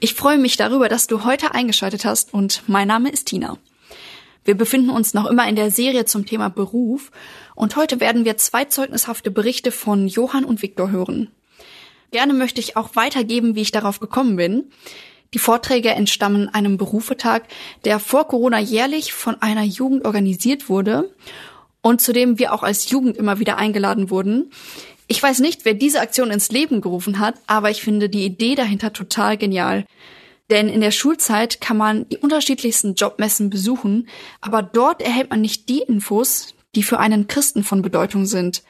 Ich freue mich darüber, dass du heute eingeschaltet hast und mein Name ist Tina. Wir befinden uns noch immer in der Serie zum Thema Beruf und heute werden wir zwei zeugnishafte Berichte von Johann und Viktor hören. Gerne möchte ich auch weitergeben, wie ich darauf gekommen bin. Die Vorträge entstammen einem Berufetag, der vor Corona jährlich von einer Jugend organisiert wurde und zu dem wir auch als Jugend immer wieder eingeladen wurden. Ich weiß nicht, wer diese Aktion ins Leben gerufen hat, aber ich finde die Idee dahinter total genial. Denn in der Schulzeit kann man die unterschiedlichsten Jobmessen besuchen, aber dort erhält man nicht die Infos, die für einen Christen von Bedeutung sind.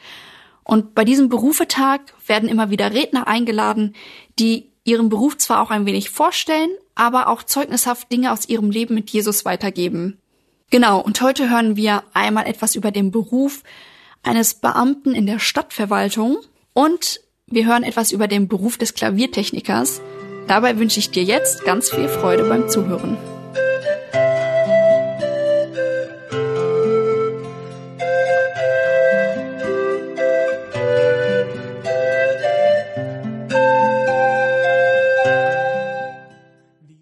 Und bei diesem Berufetag werden immer wieder Redner eingeladen, die ihren Beruf zwar auch ein wenig vorstellen, aber auch zeugnishaft Dinge aus ihrem Leben mit Jesus weitergeben. Genau, und heute hören wir einmal etwas über den Beruf eines Beamten in der Stadtverwaltung und wir hören etwas über den Beruf des Klaviertechnikers. Dabei wünsche ich dir jetzt ganz viel Freude beim Zuhören.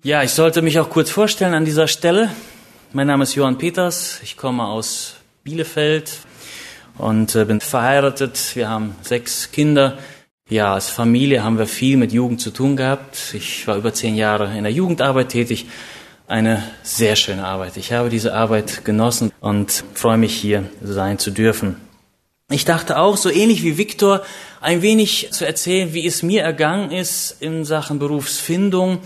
Ja, ich sollte mich auch kurz vorstellen an dieser Stelle. Mein Name ist Johann Peters, ich komme aus Bielefeld, und äh, bin verheiratet. Wir haben sechs Kinder. Ja, als Familie haben wir viel mit Jugend zu tun gehabt. Ich war über zehn Jahre in der Jugendarbeit tätig. Eine sehr schöne Arbeit. Ich habe diese Arbeit genossen und freue mich hier sein zu dürfen. Ich dachte auch, so ähnlich wie Viktor, ein wenig zu erzählen, wie es mir ergangen ist in Sachen Berufsfindung,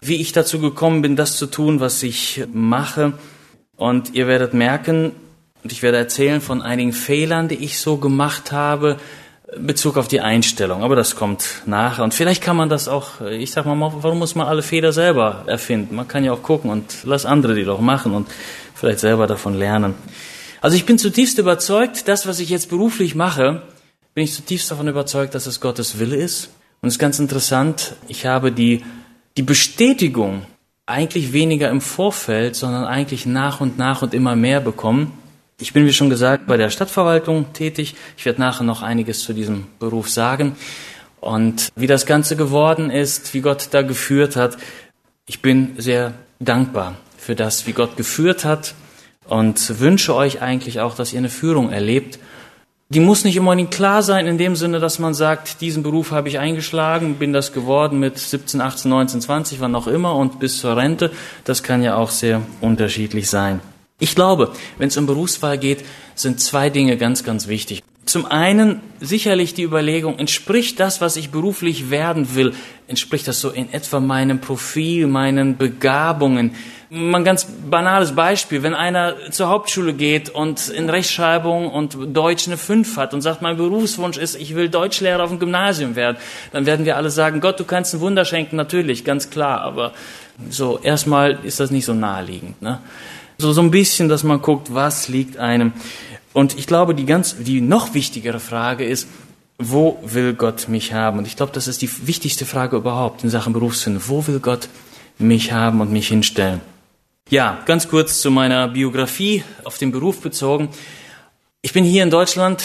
wie ich dazu gekommen bin, das zu tun, was ich mache. Und ihr werdet merken, und ich werde erzählen von einigen Fehlern, die ich so gemacht habe, in Bezug auf die Einstellung. Aber das kommt nachher. Und vielleicht kann man das auch, ich sag mal, warum muss man alle Fehler selber erfinden? Man kann ja auch gucken und lass andere die doch machen und vielleicht selber davon lernen. Also ich bin zutiefst überzeugt, das, was ich jetzt beruflich mache, bin ich zutiefst davon überzeugt, dass es Gottes Wille ist. Und es ist ganz interessant, ich habe die, die Bestätigung eigentlich weniger im Vorfeld, sondern eigentlich nach und nach und immer mehr bekommen. Ich bin, wie schon gesagt, bei der Stadtverwaltung tätig. Ich werde nachher noch einiges zu diesem Beruf sagen. Und wie das Ganze geworden ist, wie Gott da geführt hat, ich bin sehr dankbar für das, wie Gott geführt hat und wünsche euch eigentlich auch, dass ihr eine Führung erlebt. Die muss nicht immer klar sein in dem Sinne, dass man sagt, diesen Beruf habe ich eingeschlagen, bin das geworden mit 17, 18, 19, 20, wann auch immer und bis zur Rente. Das kann ja auch sehr unterschiedlich sein. Ich glaube, wenn es um Berufswahl geht, sind zwei Dinge ganz, ganz wichtig. Zum einen sicherlich die Überlegung, entspricht das, was ich beruflich werden will, entspricht das so in etwa meinem Profil, meinen Begabungen? Ein ganz banales Beispiel, wenn einer zur Hauptschule geht und in Rechtschreibung und Deutsch eine 5 hat und sagt, mein Berufswunsch ist, ich will Deutschlehrer auf dem Gymnasium werden, dann werden wir alle sagen, Gott, du kannst ein Wunder schenken, natürlich, ganz klar, aber so erstmal ist das nicht so naheliegend. Ne? So, so ein bisschen, dass man guckt, was liegt einem. Und ich glaube, die ganz, die noch wichtigere Frage ist, wo will Gott mich haben? Und ich glaube, das ist die wichtigste Frage überhaupt in Sachen Berufsfindung. Wo will Gott mich haben und mich hinstellen? Ja, ganz kurz zu meiner Biografie auf den Beruf bezogen. Ich bin hier in Deutschland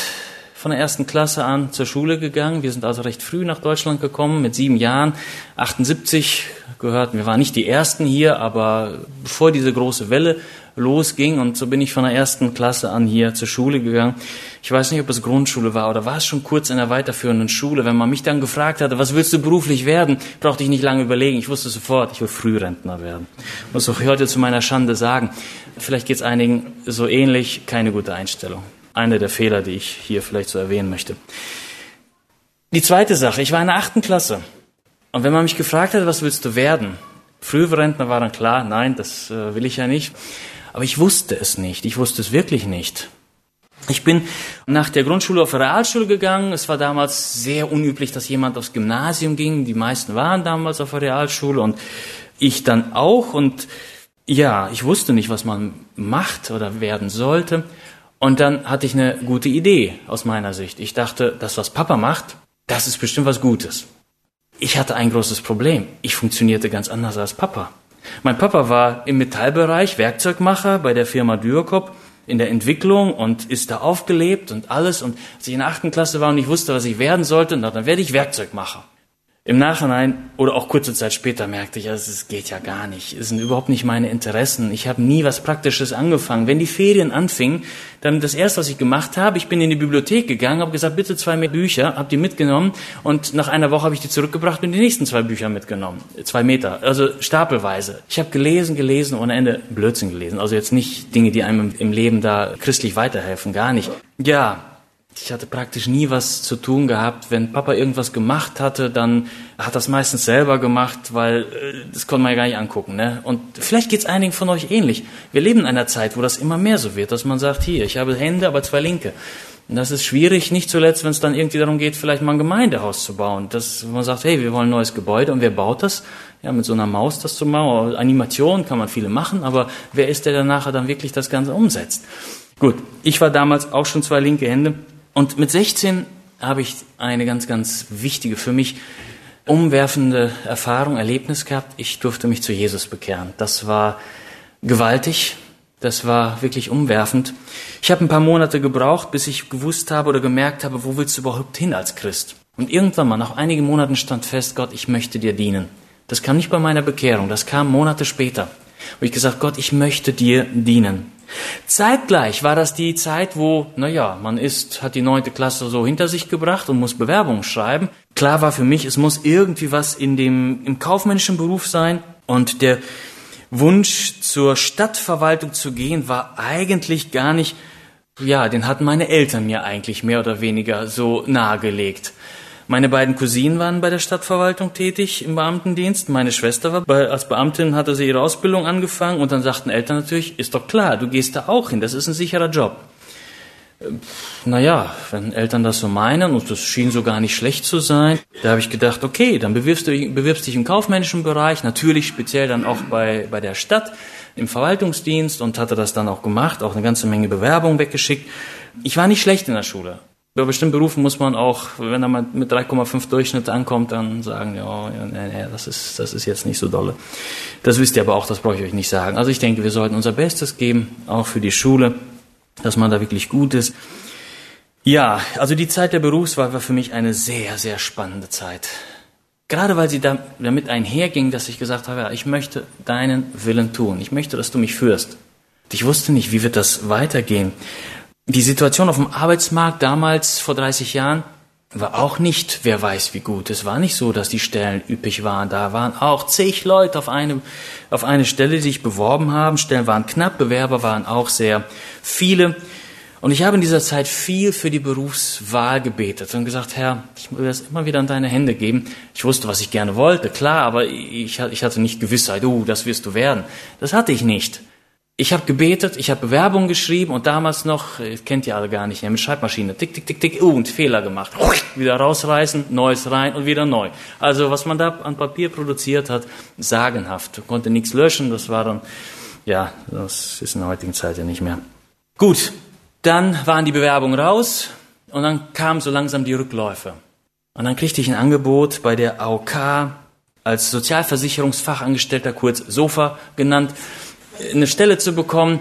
von der ersten Klasse an zur Schule gegangen. Wir sind also recht früh nach Deutschland gekommen, mit sieben Jahren. 78 gehörten, wir waren nicht die Ersten hier, aber bevor diese große Welle losging und so bin ich von der ersten Klasse an hier zur Schule gegangen. Ich weiß nicht, ob es Grundschule war oder war es schon kurz in der weiterführenden Schule. Wenn man mich dann gefragt hatte, was willst du beruflich werden, brauchte ich nicht lange überlegen. Ich wusste sofort, ich will Frührentner werden. Muss auch heute zu meiner Schande sagen. Vielleicht geht es einigen so ähnlich, keine gute Einstellung einer der Fehler, die ich hier vielleicht so erwähnen möchte. Die zweite Sache, ich war in der achten Klasse. Und wenn man mich gefragt hat, was willst du werden? Frührentner war dann klar, nein, das äh, will ich ja nicht. Aber ich wusste es nicht. Ich wusste es wirklich nicht. Ich bin nach der Grundschule auf Realschule gegangen. Es war damals sehr unüblich, dass jemand aufs Gymnasium ging. Die meisten waren damals auf der Realschule und ich dann auch. Und ja, ich wusste nicht, was man macht oder werden sollte. Und dann hatte ich eine gute Idee aus meiner Sicht. Ich dachte, das, was Papa macht, das ist bestimmt was Gutes. Ich hatte ein großes Problem. Ich funktionierte ganz anders als Papa. Mein Papa war im Metallbereich Werkzeugmacher bei der Firma Dürkop in der Entwicklung und ist da aufgelebt und alles. Und als ich in der achten Klasse war und ich wusste, was ich werden sollte, dann werde ich Werkzeugmacher. Im Nachhinein oder auch kurze Zeit später merkte ich, also es geht ja gar nicht. Es sind überhaupt nicht meine Interessen. Ich habe nie was Praktisches angefangen. Wenn die Ferien anfingen, dann das erste, was ich gemacht habe, ich bin in die Bibliothek gegangen, habe gesagt, bitte zwei mehr Bücher, habe die mitgenommen und nach einer Woche habe ich die zurückgebracht und die nächsten zwei Bücher mitgenommen. Zwei Meter, also stapelweise. Ich habe gelesen, gelesen, ohne Ende Blödsinn gelesen. Also jetzt nicht Dinge, die einem im Leben da christlich weiterhelfen, gar nicht. Ja, ich hatte praktisch nie was zu tun gehabt. Wenn Papa irgendwas gemacht hatte, dann hat das meistens selber gemacht, weil äh, das konnte man ja gar nicht angucken. Ne? Und vielleicht geht's einigen von euch ähnlich. Wir leben in einer Zeit, wo das immer mehr so wird, dass man sagt, hier, ich habe Hände, aber zwei linke. Und das ist schwierig, nicht zuletzt, wenn es dann irgendwie darum geht, vielleicht mal ein Gemeindehaus zu bauen. Dass man sagt, hey, wir wollen ein neues Gebäude und wer baut das? Ja, mit so einer Maus das zu machen. Animation kann man viele machen, aber wer ist der, der nachher dann wirklich das Ganze umsetzt? Gut, ich war damals auch schon zwei linke Hände und mit 16 habe ich eine ganz, ganz wichtige, für mich umwerfende Erfahrung, Erlebnis gehabt. Ich durfte mich zu Jesus bekehren. Das war gewaltig. Das war wirklich umwerfend. Ich habe ein paar Monate gebraucht, bis ich gewusst habe oder gemerkt habe, wo willst du überhaupt hin als Christ? Und irgendwann mal, nach einigen Monaten stand fest, Gott, ich möchte dir dienen. Das kam nicht bei meiner Bekehrung, das kam Monate später. Wo ich gesagt, Gott, ich möchte dir dienen. Zeitgleich war das die Zeit, wo, naja, man ist, hat die neunte Klasse so hinter sich gebracht und muss Bewerbungen schreiben. Klar war für mich, es muss irgendwie was in dem, im kaufmännischen Beruf sein. Und der Wunsch, zur Stadtverwaltung zu gehen, war eigentlich gar nicht, ja, den hatten meine Eltern mir eigentlich mehr oder weniger so nahegelegt. Meine beiden Cousinen waren bei der Stadtverwaltung tätig im Beamtendienst. Meine Schwester war bei, als Beamtin, hatte sie ihre Ausbildung angefangen und dann sagten Eltern natürlich, ist doch klar, du gehst da auch hin, das ist ein sicherer Job. Naja, wenn Eltern das so meinen, und das schien so gar nicht schlecht zu sein, da habe ich gedacht, okay, dann bewirbst du bewirbst dich im kaufmännischen Bereich, natürlich speziell dann auch bei, bei der Stadt, im Verwaltungsdienst und hatte das dann auch gemacht, auch eine ganze Menge Bewerbungen weggeschickt. Ich war nicht schlecht in der Schule. Bei bestimmten Berufen muss man auch, wenn er mal mit 3,5 Durchschnitt ankommt, dann sagen, ja, nee, nee, das ist, das ist jetzt nicht so dolle. Das wisst ihr aber auch, das brauche ich euch nicht sagen. Also ich denke, wir sollten unser Bestes geben, auch für die Schule, dass man da wirklich gut ist. Ja, also die Zeit der Berufswahl war für mich eine sehr, sehr spannende Zeit. Gerade weil sie damit einherging, dass ich gesagt habe, ja, ich möchte deinen Willen tun. Ich möchte, dass du mich führst. Ich wusste nicht, wie wird das weitergehen. Die Situation auf dem Arbeitsmarkt damals vor 30 Jahren war auch nicht, wer weiß wie gut. Es war nicht so, dass die Stellen üppig waren. Da waren auch zig Leute auf eine, auf eine Stelle, die sich beworben haben. Stellen waren knapp, Bewerber waren auch sehr viele. Und ich habe in dieser Zeit viel für die Berufswahl gebetet und gesagt, Herr, ich will das immer wieder in deine Hände geben. Ich wusste, was ich gerne wollte, klar, aber ich, ich hatte nicht Gewissheit, oh, das wirst du werden. Das hatte ich nicht. Ich habe gebetet, ich habe Bewerbungen geschrieben und damals noch, kennt ihr alle gar nicht, mit Schreibmaschine, tick, tick, tick, tick, uh, und Fehler gemacht. Wieder rausreißen, Neues rein und wieder neu. Also was man da an Papier produziert hat, sagenhaft. Ich konnte nichts löschen, das war dann, ja, das ist in der heutigen Zeit ja nicht mehr. Gut, dann waren die Bewerbungen raus und dann kamen so langsam die Rückläufe. Und dann kriegte ich ein Angebot bei der AOK als Sozialversicherungsfachangestellter, kurz SOFA genannt eine Stelle zu bekommen.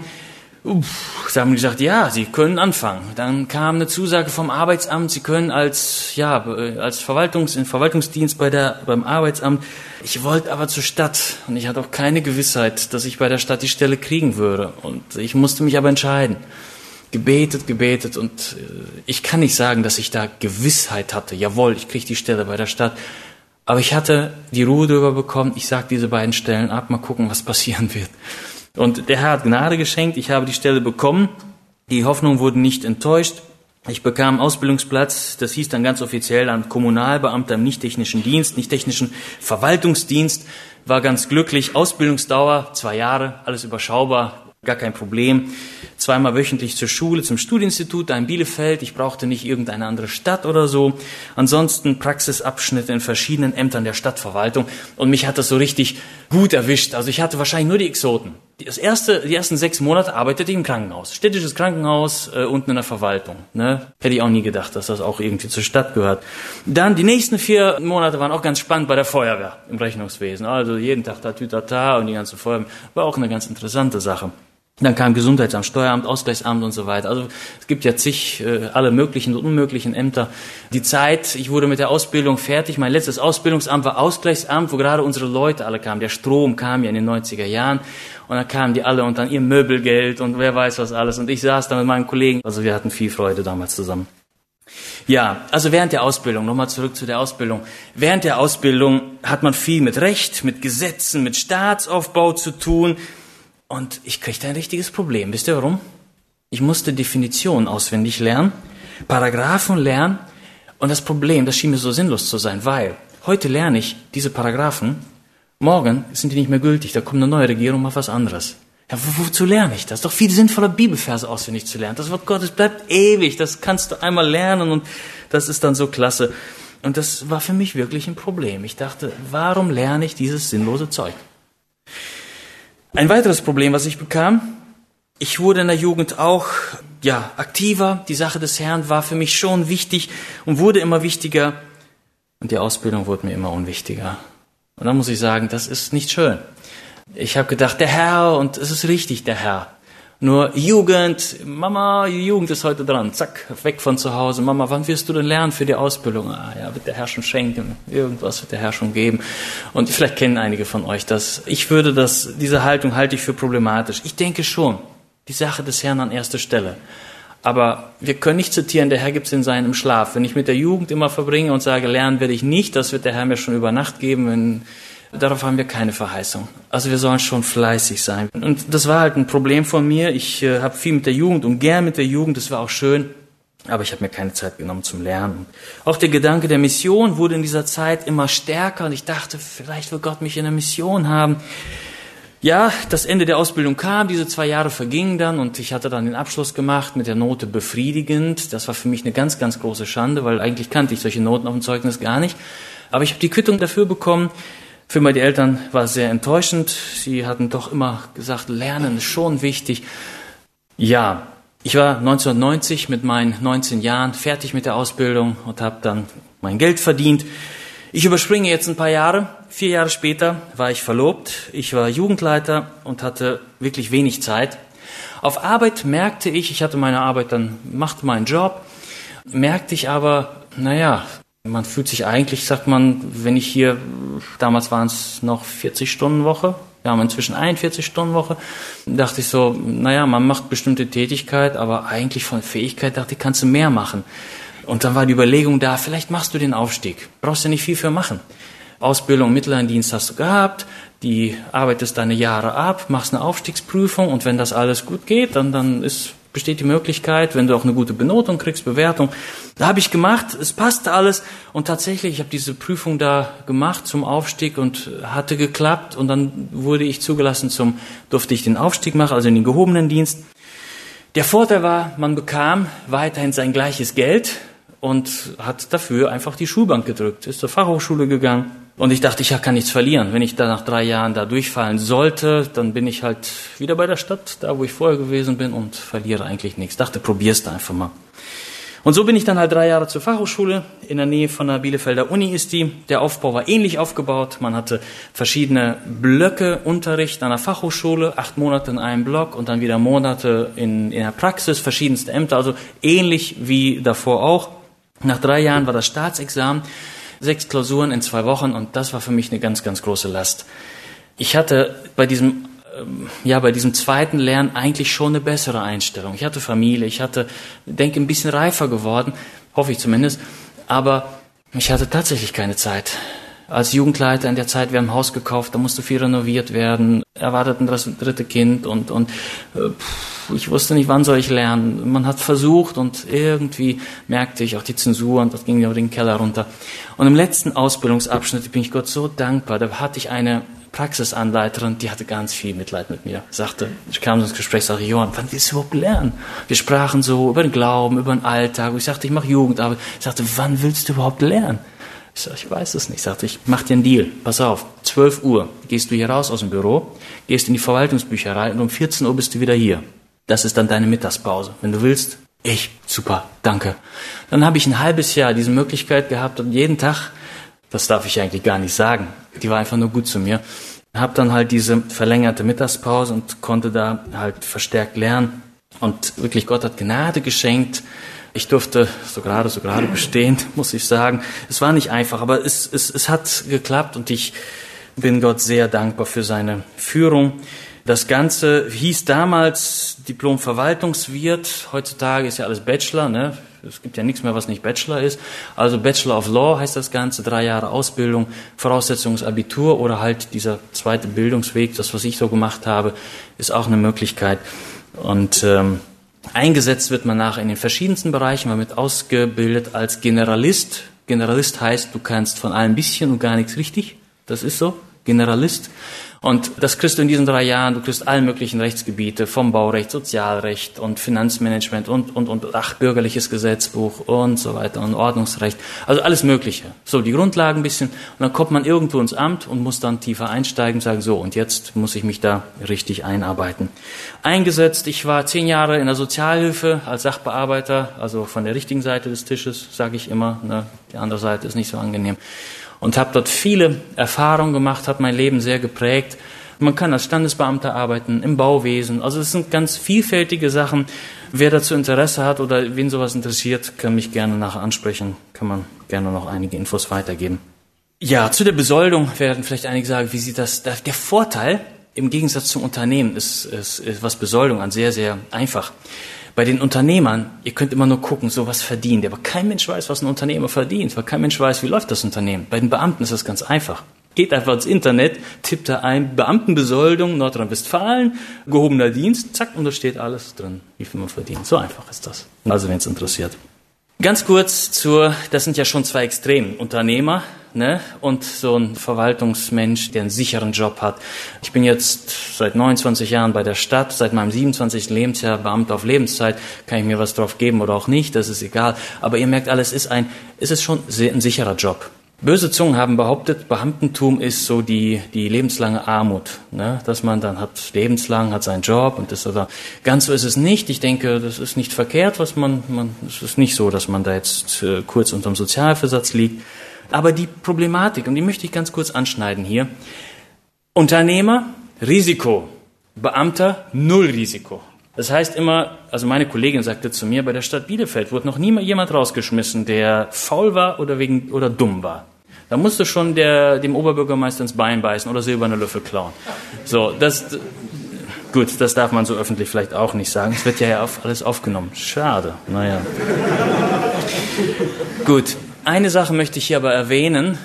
Uff, sie haben gesagt, ja, Sie können anfangen. Dann kam eine Zusage vom Arbeitsamt, Sie können als, ja, als Verwaltungs, in Verwaltungsdienst bei der, beim Arbeitsamt. Ich wollte aber zur Stadt und ich hatte auch keine Gewissheit, dass ich bei der Stadt die Stelle kriegen würde. Und ich musste mich aber entscheiden. Gebetet, gebetet und äh, ich kann nicht sagen, dass ich da Gewissheit hatte. Jawohl, ich kriege die Stelle bei der Stadt. Aber ich hatte die Ruhe darüber bekommen, ich sage diese beiden Stellen ab, mal gucken, was passieren wird. Und der Herr hat Gnade geschenkt. Ich habe die Stelle bekommen. Die Hoffnung wurde nicht enttäuscht. Ich bekam Ausbildungsplatz, das hieß dann ganz offiziell dann Kommunalbeamter im nicht-technischen Dienst, nicht-technischen Verwaltungsdienst, war ganz glücklich. Ausbildungsdauer, zwei Jahre, alles überschaubar, gar kein Problem. Zweimal wöchentlich zur Schule, zum Studieninstitut da in Bielefeld. Ich brauchte nicht irgendeine andere Stadt oder so. Ansonsten Praxisabschnitte in verschiedenen Ämtern der Stadtverwaltung. Und mich hat das so richtig gut erwischt. Also ich hatte wahrscheinlich nur die Exoten. Das erste, die ersten sechs Monate arbeitete ich im Krankenhaus. Städtisches Krankenhaus, äh, unten in der Verwaltung. Ne? Hätte ich auch nie gedacht, dass das auch irgendwie zur Stadt gehört. Dann die nächsten vier Monate waren auch ganz spannend bei der Feuerwehr im Rechnungswesen. Also jeden Tag da Tütata und die ganze Feuerwehr. War auch eine ganz interessante Sache. Dann kam Gesundheitsamt, Steueramt, Ausgleichsamt und so weiter. Also es gibt ja zig, äh, alle möglichen und unmöglichen Ämter. Die Zeit, ich wurde mit der Ausbildung fertig. Mein letztes Ausbildungsamt war Ausgleichsamt, wo gerade unsere Leute alle kamen. Der Strom kam ja in den 90er Jahren. Und dann kamen die alle und dann ihr Möbelgeld und wer weiß was alles. Und ich saß da mit meinen Kollegen. Also wir hatten viel Freude damals zusammen. Ja, also während der Ausbildung, nochmal zurück zu der Ausbildung. Während der Ausbildung hat man viel mit Recht, mit Gesetzen, mit Staatsaufbau zu tun. Und ich kriegte ein richtiges Problem. Wisst ihr warum? Ich musste Definitionen auswendig lernen, Paragraphen lernen. Und das Problem, das schien mir so sinnlos zu sein, weil heute lerne ich diese Paragraphen, morgen sind die nicht mehr gültig, da kommt eine neue Regierung, macht was anderes. Ja, wo, wozu lerne ich das? Doch viel sinnvoller, Bibelverse auswendig zu lernen. Das Wort Gottes bleibt ewig, das kannst du einmal lernen und das ist dann so klasse. Und das war für mich wirklich ein Problem. Ich dachte, warum lerne ich dieses sinnlose Zeug? Ein weiteres Problem, was ich bekam, ich wurde in der Jugend auch ja, aktiver. Die Sache des Herrn war für mich schon wichtig und wurde immer wichtiger. Und die Ausbildung wurde mir immer unwichtiger. Und dann muss ich sagen, das ist nicht schön. Ich habe gedacht, der Herr, und es ist richtig, der Herr. Nur Jugend, Mama, Jugend ist heute dran. Zack, weg von zu Hause. Mama, wann wirst du denn lernen für die Ausbildung? Ah ja, wird der Herr schon schenken. Irgendwas wird der Herr schon geben. Und vielleicht kennen einige von euch das. Ich würde das, diese Haltung halte ich für problematisch. Ich denke schon, die Sache des Herrn an erster Stelle. Aber wir können nicht zitieren, der Herr gibt es in seinem Schlaf. Wenn ich mit der Jugend immer verbringe und sage, lernen werde ich nicht, das wird der Herr mir schon über Nacht geben, wenn Darauf haben wir keine Verheißung. Also wir sollen schon fleißig sein. Und das war halt ein Problem von mir. Ich äh, habe viel mit der Jugend und gern mit der Jugend, das war auch schön. Aber ich habe mir keine Zeit genommen zum Lernen. Auch der Gedanke der Mission wurde in dieser Zeit immer stärker und ich dachte, vielleicht will Gott mich in der Mission haben. Ja, das Ende der Ausbildung kam, diese zwei Jahre vergingen dann und ich hatte dann den Abschluss gemacht mit der Note befriedigend. Das war für mich eine ganz, ganz große Schande, weil eigentlich kannte ich solche Noten auf dem Zeugnis gar nicht. Aber ich habe die Quittung dafür bekommen für meine Eltern war es sehr enttäuschend. Sie hatten doch immer gesagt, Lernen ist schon wichtig. Ja, ich war 1990 mit meinen 19 Jahren fertig mit der Ausbildung und habe dann mein Geld verdient. Ich überspringe jetzt ein paar Jahre. Vier Jahre später war ich verlobt. Ich war Jugendleiter und hatte wirklich wenig Zeit. Auf Arbeit merkte ich, ich hatte meine Arbeit dann, machte meinen Job, merkte ich aber, naja, man fühlt sich eigentlich, sagt man, wenn ich hier, damals waren es noch 40 Stunden Woche, wir haben inzwischen 41 Stunden Woche, dachte ich so, naja, man macht bestimmte Tätigkeit, aber eigentlich von Fähigkeit dachte ich, kannst du mehr machen. Und dann war die Überlegung da, vielleicht machst du den Aufstieg. Brauchst du nicht viel für machen. Ausbildung, Mitteldienst hast du gehabt, die arbeitest deine Jahre ab, machst eine Aufstiegsprüfung und wenn das alles gut geht, dann, dann ist besteht die Möglichkeit, wenn du auch eine gute Benotung kriegst, Bewertung. Da habe ich gemacht, es passte alles und tatsächlich, ich habe diese Prüfung da gemacht zum Aufstieg und hatte geklappt und dann wurde ich zugelassen zum, durfte ich den Aufstieg machen, also in den gehobenen Dienst. Der Vorteil war, man bekam weiterhin sein gleiches Geld und hat dafür einfach die Schulbank gedrückt, ist zur Fachhochschule gegangen und ich dachte, ich kann nichts verlieren. Wenn ich da nach drei Jahren da durchfallen sollte, dann bin ich halt wieder bei der Stadt, da wo ich vorher gewesen bin und verliere eigentlich nichts. Dachte, probier's da einfach mal. Und so bin ich dann halt drei Jahre zur Fachhochschule. In der Nähe von der Bielefelder Uni ist die. Der Aufbau war ähnlich aufgebaut. Man hatte verschiedene Blöcke Unterricht an der Fachhochschule, acht Monate in einem Block und dann wieder Monate in, in der Praxis, verschiedenste Ämter, also ähnlich wie davor auch. Nach drei Jahren war das Staatsexamen sechs Klausuren in zwei Wochen und das war für mich eine ganz, ganz große Last. Ich hatte bei diesem ähm, ja, bei diesem zweiten Lernen eigentlich schon eine bessere Einstellung. Ich hatte Familie, ich hatte, denke, ein bisschen reifer geworden, hoffe ich zumindest, aber ich hatte tatsächlich keine Zeit als Jugendleiter in der Zeit, wir haben ein Haus gekauft, da musste viel renoviert werden, erwartet ein dritte Kind und, und äh, ich wusste nicht, wann soll ich lernen. Man hat versucht und irgendwie merkte ich auch die Zensur und das ging ja den Keller runter. Und im letzten Ausbildungsabschnitt bin ich Gott so dankbar, da hatte ich eine Praxisanleiterin, die hatte ganz viel Mitleid mit mir. Sagte, ich kam ins Gespräch, sagte, Johann, wann willst du überhaupt lernen? Wir sprachen so über den Glauben, über den Alltag. Ich sagte, ich mache Jugendarbeit. Ich sagte, wann willst du überhaupt lernen? Ich sage, ich weiß es nicht. Ich sagte, ich mach dir einen Deal. Pass auf, 12 Uhr gehst du hier raus aus dem Büro, gehst in die Verwaltungsbücherei und um 14 Uhr bist du wieder hier. Das ist dann deine Mittagspause. Wenn du willst, ich, super, danke. Dann habe ich ein halbes Jahr diese Möglichkeit gehabt und jeden Tag, das darf ich eigentlich gar nicht sagen, die war einfach nur gut zu mir, habe dann halt diese verlängerte Mittagspause und konnte da halt verstärkt lernen. Und wirklich, Gott hat Gnade geschenkt. Ich durfte so gerade, so gerade bestehen, muss ich sagen. Es war nicht einfach, aber es, es, es hat geklappt und ich bin Gott sehr dankbar für seine Führung. Das Ganze hieß damals Diplom-Verwaltungswirt. Heutzutage ist ja alles Bachelor. Ne? Es gibt ja nichts mehr, was nicht Bachelor ist. Also Bachelor of Law heißt das Ganze. Drei Jahre Ausbildung, Voraussetzung ist Abitur oder halt dieser zweite Bildungsweg. Das, was ich so gemacht habe, ist auch eine Möglichkeit. Und ähm, eingesetzt wird man nachher in den verschiedensten Bereichen. Man wird ausgebildet als Generalist. Generalist heißt, du kannst von allem bisschen und gar nichts richtig. Das ist so. Generalist. Und das kriegst du in diesen drei Jahren, du kriegst alle möglichen Rechtsgebiete, vom Baurecht, Sozialrecht und Finanzmanagement und, und, und, ach, bürgerliches Gesetzbuch und so weiter und Ordnungsrecht. Also alles Mögliche. So, die Grundlagen ein bisschen. Und dann kommt man irgendwo ins Amt und muss dann tiefer einsteigen und sagen, so, und jetzt muss ich mich da richtig einarbeiten. Eingesetzt, ich war zehn Jahre in der Sozialhilfe als Sachbearbeiter, also von der richtigen Seite des Tisches, sage ich immer. Ne? Die andere Seite ist nicht so angenehm und habe dort viele Erfahrungen gemacht, hat mein Leben sehr geprägt. Man kann als Standesbeamter arbeiten, im Bauwesen. Also es sind ganz vielfältige Sachen. Wer dazu Interesse hat oder wen sowas interessiert, kann mich gerne nachher ansprechen. Kann man gerne noch einige Infos weitergeben. Ja, zu der Besoldung werden vielleicht einige sagen, wie sieht das? Der Vorteil im Gegensatz zum Unternehmen ist, ist, ist was Besoldung an sehr, sehr einfach. Bei den Unternehmern, ihr könnt immer nur gucken, so was verdient. Aber kein Mensch weiß, was ein Unternehmer verdient, weil kein Mensch weiß, wie läuft das Unternehmen. Bei den Beamten ist das ganz einfach. Geht einfach ins Internet, tippt da ein Beamtenbesoldung Nordrhein-Westfalen, gehobener Dienst, zack, und da steht alles drin, wie viel man verdient. So einfach ist das. Also, wenn es interessiert. Ganz kurz zur, das sind ja schon zwei Extremen. Unternehmer ne? und so ein Verwaltungsmensch, der einen sicheren Job hat. Ich bin jetzt seit 29 Jahren bei der Stadt, seit meinem 27. Lebensjahr Beamter auf Lebenszeit, kann ich mir was drauf geben oder auch nicht, das ist egal. Aber ihr merkt alles, ist ein, ist es schon ein sicherer Job. Böse Zungen haben behauptet, Beamtentum ist so die, die lebenslange Armut, ne? dass man dann hat lebenslang, hat seinen Job und das oder ganz so ist es nicht. Ich denke, das ist nicht verkehrt, was man, man, es ist nicht so, dass man da jetzt äh, kurz unterm Sozialversatz liegt. Aber die Problematik, und die möchte ich ganz kurz anschneiden hier. Unternehmer, Risiko. Beamter, Null Risiko. Das heißt immer, also meine Kollegin sagte zu mir, bei der Stadt Bielefeld wurde noch nie jemand rausgeschmissen, der faul war oder wegen oder dumm war. Da musste schon der, dem Oberbürgermeister ins Bein beißen oder silberne Löffel klauen. So, das, gut, das darf man so öffentlich vielleicht auch nicht sagen. Es wird ja auf, alles aufgenommen. Schade, naja. gut, eine Sache möchte ich hier aber erwähnen,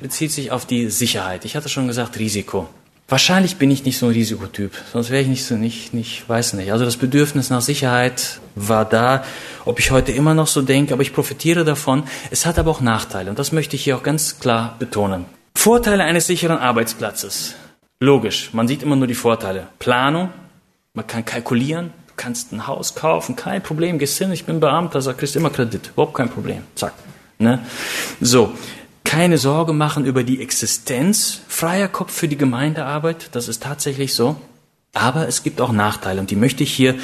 bezieht sich auf die Sicherheit. Ich hatte schon gesagt, Risiko. Wahrscheinlich bin ich nicht so ein Risikotyp, sonst wäre ich nicht so, nicht, nicht, weiß nicht. Also das Bedürfnis nach Sicherheit war da, ob ich heute immer noch so denke, aber ich profitiere davon. Es hat aber auch Nachteile und das möchte ich hier auch ganz klar betonen. Vorteile eines sicheren Arbeitsplatzes. Logisch, man sieht immer nur die Vorteile. Planung, man kann kalkulieren, du kannst ein Haus kaufen, kein Problem, gehst hin, ich bin Beamter, sag, kriegst immer Kredit, überhaupt kein Problem, zack. Ne? So, keine Sorge machen über die Existenz. Freier Kopf für die Gemeindearbeit, das ist tatsächlich so. Aber es gibt auch Nachteile und die möchte ich hier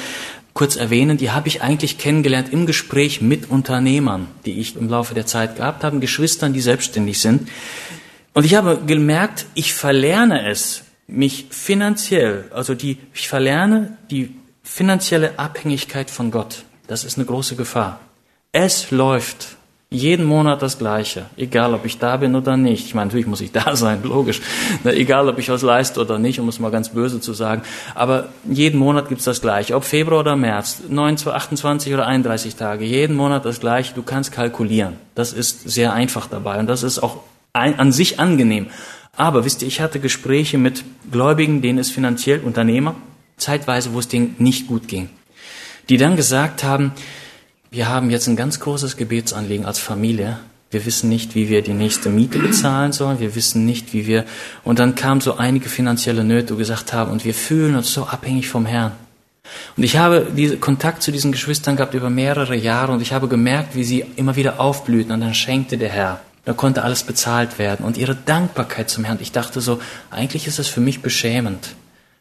kurz erwähnen. Die habe ich eigentlich kennengelernt im Gespräch mit Unternehmern, die ich im Laufe der Zeit gehabt habe, Geschwistern, die selbstständig sind. Und ich habe gemerkt, ich verlerne es, mich finanziell, also die, ich verlerne die finanzielle Abhängigkeit von Gott. Das ist eine große Gefahr. Es läuft jeden Monat das Gleiche, egal ob ich da bin oder nicht. Ich meine, natürlich muss ich da sein, logisch. egal ob ich was leiste oder nicht, um es mal ganz böse zu sagen. Aber jeden Monat gibt's das Gleiche. Ob Februar oder März, 9, 28 oder 31 Tage, jeden Monat das Gleiche. Du kannst kalkulieren. Das ist sehr einfach dabei und das ist auch ein, an sich angenehm. Aber wisst ihr, ich hatte Gespräche mit Gläubigen, denen es finanziell Unternehmer, zeitweise, wo es denen nicht gut ging, die dann gesagt haben, wir haben jetzt ein ganz großes Gebetsanliegen als Familie. Wir wissen nicht, wie wir die nächste Miete bezahlen sollen. Wir wissen nicht, wie wir, und dann kamen so einige finanzielle Nöte, wo gesagt haben, und wir fühlen uns so abhängig vom Herrn. Und ich habe diese Kontakt zu diesen Geschwistern gehabt über mehrere Jahre und ich habe gemerkt, wie sie immer wieder aufblühten und dann schenkte der Herr. Da konnte alles bezahlt werden. Und ihre Dankbarkeit zum Herrn. Ich dachte so, eigentlich ist es für mich beschämend.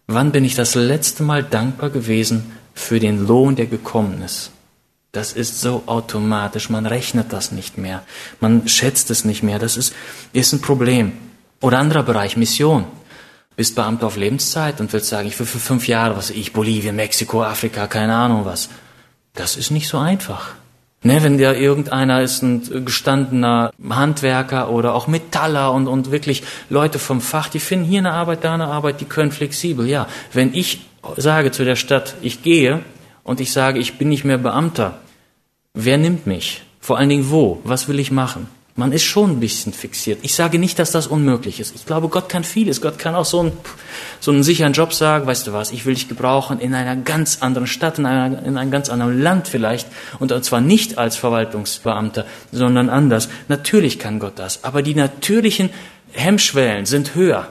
Wann bin ich das letzte Mal dankbar gewesen für den Lohn, der gekommen ist? Das ist so automatisch. Man rechnet das nicht mehr. Man schätzt es nicht mehr. Das ist, ist ein Problem. Oder anderer Bereich, Mission. Bist Beamter auf Lebenszeit und willst sagen, ich will für fünf Jahre, was ich, Bolivien, Mexiko, Afrika, keine Ahnung was. Das ist nicht so einfach. Ne, wenn der irgendeiner ist ein gestandener Handwerker oder auch Metaller und, und wirklich Leute vom Fach, die finden hier eine Arbeit, da eine Arbeit, die können flexibel. Ja, wenn ich sage zu der Stadt, ich gehe und ich sage, ich bin nicht mehr Beamter, wer nimmt mich? Vor allen Dingen wo? Was will ich machen? Man ist schon ein bisschen fixiert. Ich sage nicht, dass das unmöglich ist. Ich glaube, Gott kann vieles. Gott kann auch so einen, so einen sicheren Job sagen, weißt du was, ich will dich gebrauchen in einer ganz anderen Stadt, in, einer, in einem ganz anderen Land vielleicht. Und zwar nicht als Verwaltungsbeamter, sondern anders. Natürlich kann Gott das. Aber die natürlichen Hemmschwellen sind höher.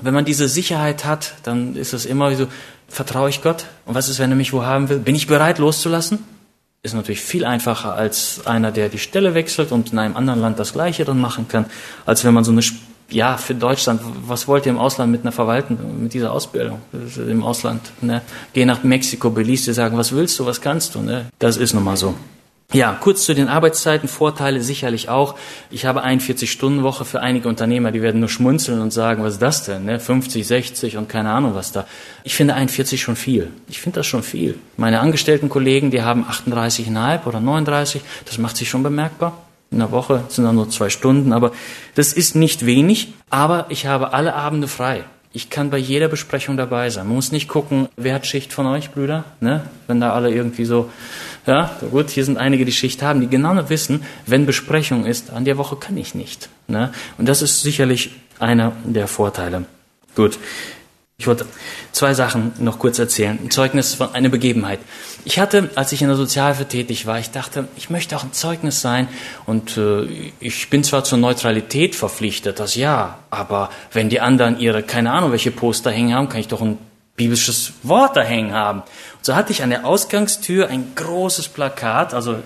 Wenn man diese Sicherheit hat, dann ist es immer so, vertraue ich Gott? Und was ist, wenn er mich wo haben will? Bin ich bereit loszulassen? ist natürlich viel einfacher als einer, der die Stelle wechselt und in einem anderen Land das Gleiche dann machen kann, als wenn man so eine, ja, für Deutschland, was wollt ihr im Ausland mit einer Verwaltung, mit dieser Ausbildung im Ausland? Ne? Geh nach Mexiko, Belize, sagen, was willst du, was kannst du? Ne? Das ist nun mal so. Ja, kurz zu den Arbeitszeiten, Vorteile sicherlich auch. Ich habe 41-Stunden-Woche für einige Unternehmer, die werden nur schmunzeln und sagen, was ist das denn? Ne? 50, 60 und keine Ahnung was da. Ich finde 41 schon viel. Ich finde das schon viel. Meine angestellten Kollegen, die haben 38,5 oder 39, das macht sich schon bemerkbar. In der Woche sind dann nur zwei Stunden, aber das ist nicht wenig. Aber ich habe alle Abende frei. Ich kann bei jeder Besprechung dabei sein. Man muss nicht gucken, wer hat Schicht von euch, Brüder, ne? Wenn da alle irgendwie so ja, gut, hier sind einige, die Schicht haben, die genau wissen, wenn Besprechung ist, an der Woche kann ich nicht. Ne? Und das ist sicherlich einer der Vorteile. Gut. Ich wollte zwei Sachen noch kurz erzählen. Ein Zeugnis von einer Begebenheit. Ich hatte, als ich in der Sozialhilfe tätig war, ich dachte, ich möchte auch ein Zeugnis sein und äh, ich bin zwar zur Neutralität verpflichtet, das ja, aber wenn die anderen ihre, keine Ahnung, welche Poster hängen haben, kann ich doch ein biblisches Wort da hängen haben. Und so hatte ich an der Ausgangstür ein großes Plakat, also äh,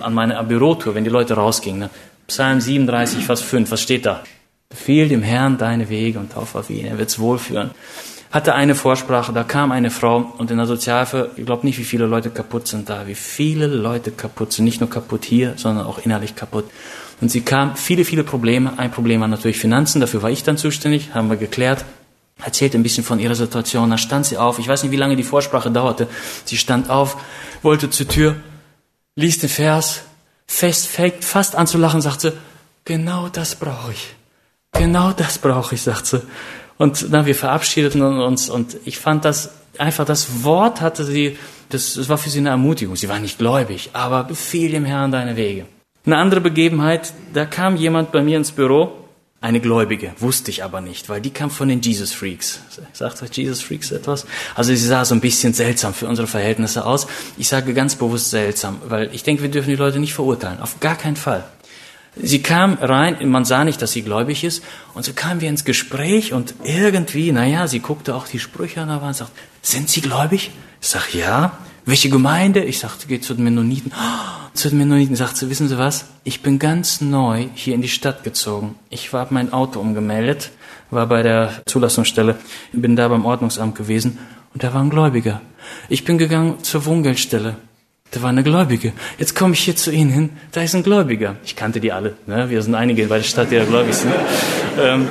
an meiner Bürotour, wenn die Leute rausgingen. Ne? Psalm 37, Vers 5, was steht da? Befehl dem Herrn deine Wege und taufe auf ihn, er wird's wohlführen. Hatte eine Vorsprache, da kam eine Frau und in der Sozialhilfe, ich glaube nicht, wie viele Leute kaputt sind da, wie viele Leute kaputt sind, nicht nur kaputt hier, sondern auch innerlich kaputt. Und sie kam, viele, viele Probleme. Ein Problem war natürlich Finanzen, dafür war ich dann zuständig, haben wir geklärt erzählte ein bisschen von ihrer Situation. Da stand sie auf. Ich weiß nicht, wie lange die Vorsprache dauerte. Sie stand auf, wollte zur Tür, liest den Vers, fest, fängt fast an zu lachen, sagt sie, genau das brauche ich. Genau das brauche ich, sagt sie. Und na, wir verabschiedeten uns und ich fand das einfach, das Wort hatte sie, das, das war für sie eine Ermutigung. Sie war nicht gläubig, aber befiehl dem Herrn deine Wege. Eine andere Begebenheit, da kam jemand bei mir ins Büro, eine Gläubige, wusste ich aber nicht, weil die kam von den Jesus Freaks. Sagt euch Jesus Freaks etwas? Also sie sah so ein bisschen seltsam für unsere Verhältnisse aus. Ich sage ganz bewusst seltsam, weil ich denke, wir dürfen die Leute nicht verurteilen. Auf gar keinen Fall. Sie kam rein, man sah nicht, dass sie gläubig ist, und so kamen wir ins Gespräch und irgendwie, naja, sie guckte auch die Sprüche an und sagt, sind Sie gläubig? Ich sag, ja. Welche Gemeinde? Ich sagte, geht zu den Mennoniten. Oh, zu den Mennoniten sagt sie, wissen Sie was? Ich bin ganz neu hier in die Stadt gezogen. Ich habe mein Auto umgemeldet, war bei der Zulassungsstelle, bin da beim Ordnungsamt gewesen und da war ein Gläubiger. Ich bin gegangen zur Wohngeldstelle. Da war eine Gläubige. Jetzt komme ich hier zu Ihnen hin, da ist ein Gläubiger. Ich kannte die alle. Ne? Wir sind einige bei der Stadt, die da gläubig sind. ähm,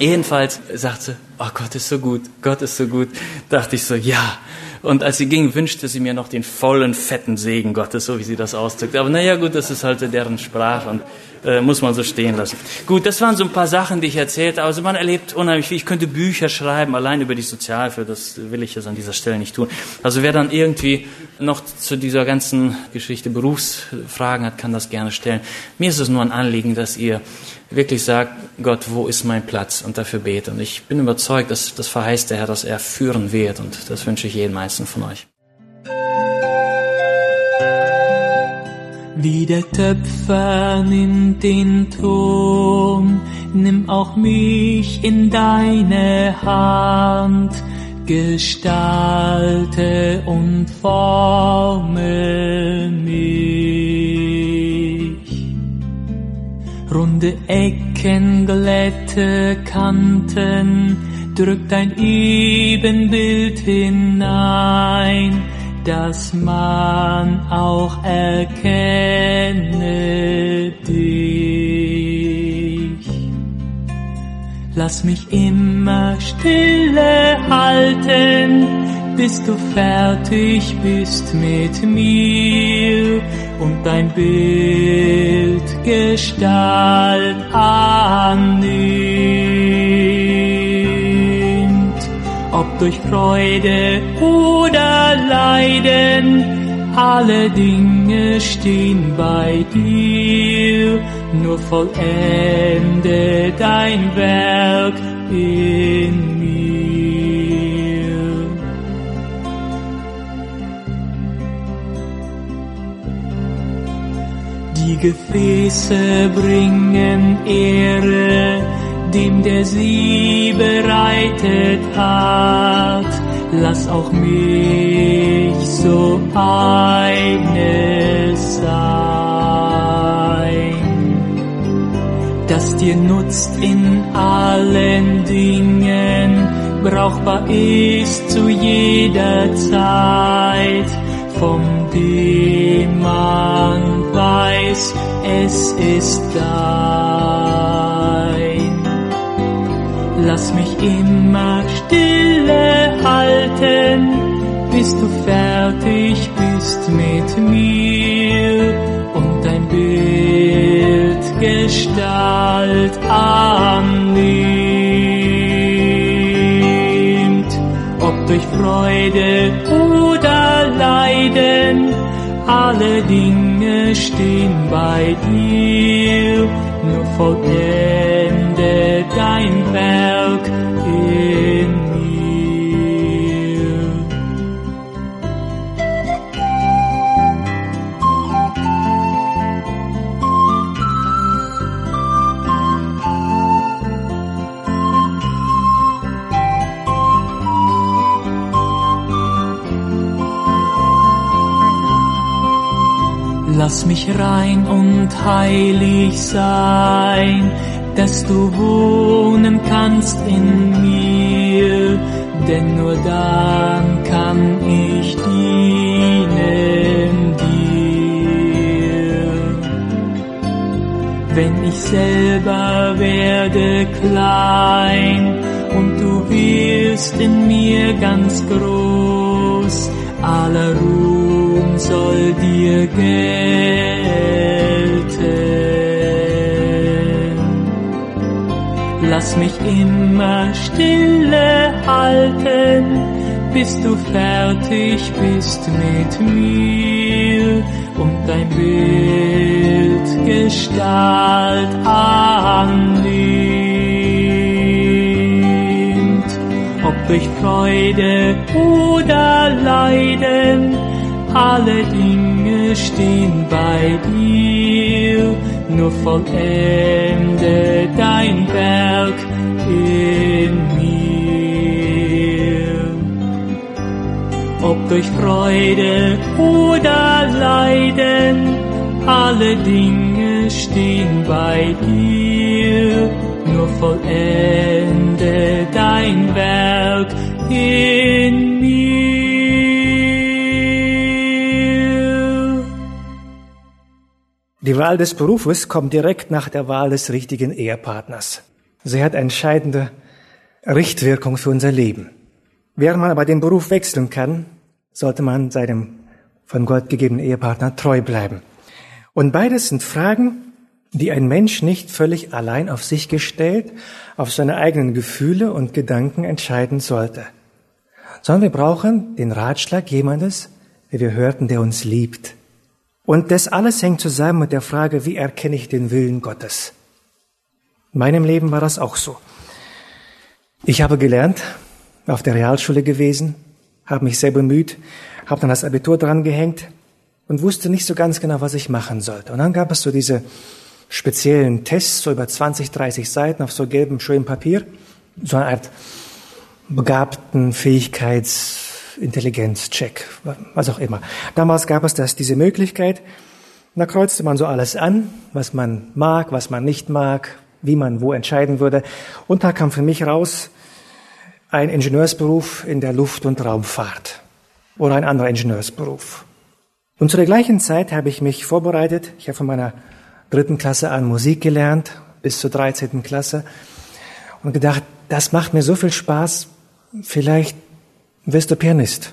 jedenfalls sagt sie, oh Gott ist so gut, Gott ist so gut. Dachte ich so, ja, und als sie ging, wünschte sie mir noch den vollen, fetten Segen Gottes, so wie sie das ausdrückt. Aber naja, gut, das ist halt deren Sprache und äh, muss man so stehen lassen. Gut, das waren so ein paar Sachen, die ich erzählte. Also man erlebt unheimlich viel. Ich könnte Bücher schreiben, allein über die Sozialhilfe. Das will ich jetzt an dieser Stelle nicht tun. Also wer dann irgendwie noch zu dieser ganzen Geschichte Berufsfragen hat, kann das gerne stellen. Mir ist es nur ein Anliegen, dass ihr wirklich sagt, Gott, wo ist mein Platz? Und dafür bete. Und ich bin überzeugt, dass das verheißt der Herr, dass er führen wird. Und das wünsche ich jedem Einzelnen von euch. Wie der Töpfer nimmt den Ton, nimm auch mich in deine Hand, gestalte und forme runde Ecken, glätte Kanten, drückt ein Ebenbild hinein, dass man auch erkenne dich. Lass mich immer stille halten, bis du fertig bist mit mir und dein Bild Gestalt annimmt. Ob durch Freude oder Leiden, alle Dinge stehen bei dir, nur vollende dein Werk in Gefäße bringen Ehre dem, der sie bereitet hat. Lass auch mich so eines sein, das dir nutzt in allen Dingen, brauchbar ist zu jeder Zeit, vom dem man weiß, es ist dein. Lass mich immer stille halten, bis du fertig bist mit mir und dein Bild Gestalt annimmt. Ob durch Freude oder Leiden, alle Dinge stehen bei dir, nur vollende dein Werk Lass mich rein und heilig sein, dass du wohnen kannst in mir, denn nur dann kann ich dienen dir. Wenn ich selber werde klein und du wirst in mir ganz groß, aller Ruhm soll dir gelten. Lass mich immer stille halten, bis du fertig bist mit mir und dein Bild Gestalt annimmt. Durch Freude oder Leiden, alle Dinge stehen bei dir, nur vollende dein Werk in mir. Ob durch Freude oder Leiden, alle Dinge stehen bei dir, nur vollende dein Werk in mir. Die Wahl des Berufes kommt direkt nach der Wahl des richtigen Ehepartners. Sie hat entscheidende Richtwirkung für unser Leben. Während man aber den Beruf wechseln kann, sollte man seinem von Gott gegebenen Ehepartner treu bleiben. Und beides sind Fragen, die ein Mensch nicht völlig allein auf sich gestellt, auf seine eigenen Gefühle und Gedanken entscheiden sollte, sondern wir brauchen den Ratschlag jemandes, wie wir hörten, der uns liebt. Und das alles hängt zusammen mit der Frage, wie erkenne ich den Willen Gottes? In meinem Leben war das auch so. Ich habe gelernt, auf der Realschule gewesen, habe mich sehr bemüht, habe dann das Abitur dran gehängt und wusste nicht so ganz genau, was ich machen sollte. Und dann gab es so diese speziellen Tests, so über 20, 30 Seiten auf so gelbem, schönem Papier, so eine Art begabten Fähigkeits, Intelligenzcheck, was auch immer. Damals gab es das, diese Möglichkeit, da kreuzte man so alles an, was man mag, was man nicht mag, wie man wo entscheiden würde. Und da kam für mich raus ein Ingenieursberuf in der Luft- und Raumfahrt oder ein anderer Ingenieursberuf. Und zu der gleichen Zeit habe ich mich vorbereitet. Ich habe von meiner dritten Klasse an Musik gelernt, bis zur 13. Klasse. Und gedacht, das macht mir so viel Spaß, vielleicht wirst du Pianist.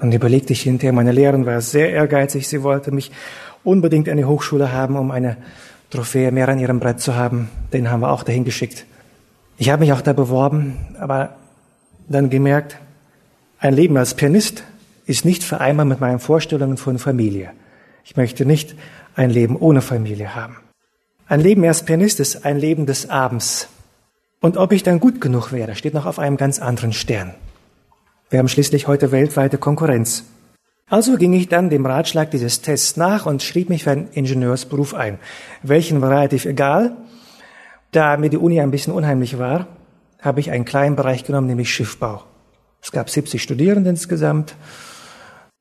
Und überlegte ich hinterher, meine Lehrerin war sehr ehrgeizig, sie wollte mich unbedingt an die Hochschule haben, um eine Trophäe mehr an ihrem Brett zu haben. Den haben wir auch dahin geschickt. Ich habe mich auch da beworben, aber dann gemerkt, ein Leben als Pianist ist nicht vereinbar mit meinen Vorstellungen von Familie. Ich möchte nicht ein Leben ohne Familie haben. Ein Leben als Pianist ist ein Leben des Abends. Und ob ich dann gut genug wäre, steht noch auf einem ganz anderen Stern. Wir haben schließlich heute weltweite Konkurrenz. Also ging ich dann dem Ratschlag dieses Tests nach und schrieb mich für einen Ingenieursberuf ein. Welchen war relativ egal. Da mir die Uni ein bisschen unheimlich war, habe ich einen kleinen Bereich genommen, nämlich Schiffbau. Es gab 70 Studierende insgesamt,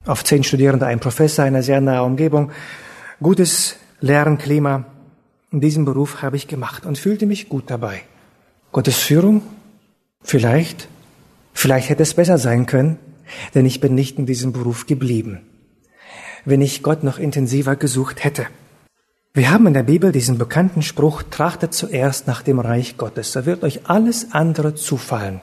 auf 10 Studierende ein Professor, eine sehr nahe Umgebung, gutes Lernklima. In diesem Beruf habe ich gemacht und fühlte mich gut dabei. Gottes Führung? Vielleicht. Vielleicht hätte es besser sein können, denn ich bin nicht in diesem Beruf geblieben. Wenn ich Gott noch intensiver gesucht hätte. Wir haben in der Bibel diesen bekannten Spruch, trachtet zuerst nach dem Reich Gottes, da wird euch alles andere zufallen.